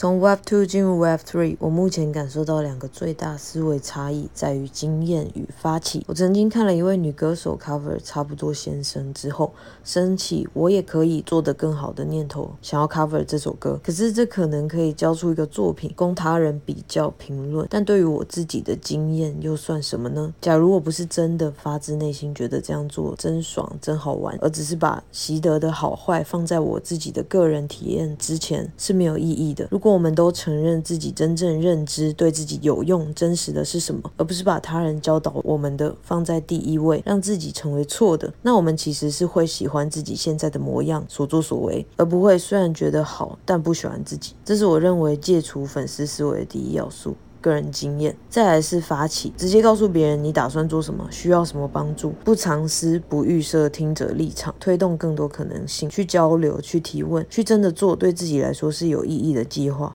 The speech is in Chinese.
从 Web Two 进入 Web Three，我目前感受到两个最大思维差异在于经验与发起。我曾经看了一位女歌手 cover 差不多先生之后，升起我也可以做得更好的念头，想要 cover 这首歌。可是这可能可以交出一个作品供他人比较评论，但对于我自己的经验又算什么呢？假如我不是真的发自内心觉得这样做真爽、真好玩，而只是把习得的好坏放在我自己的个人体验之前，是没有意义的。如果我们都承认自己真正认知对自己有用、真实的是什么，而不是把他人教导我们的放在第一位，让自己成为错的，那我们其实是会喜欢自己现在的模样、所作所为，而不会虽然觉得好，但不喜欢自己。这是我认为戒除粉丝思维的第一要素。个人经验，再来是发起，直接告诉别人你打算做什么，需要什么帮助，不藏私，不预设听者立场，推动更多可能性，去交流，去提问，去真的做对自己来说是有意义的计划。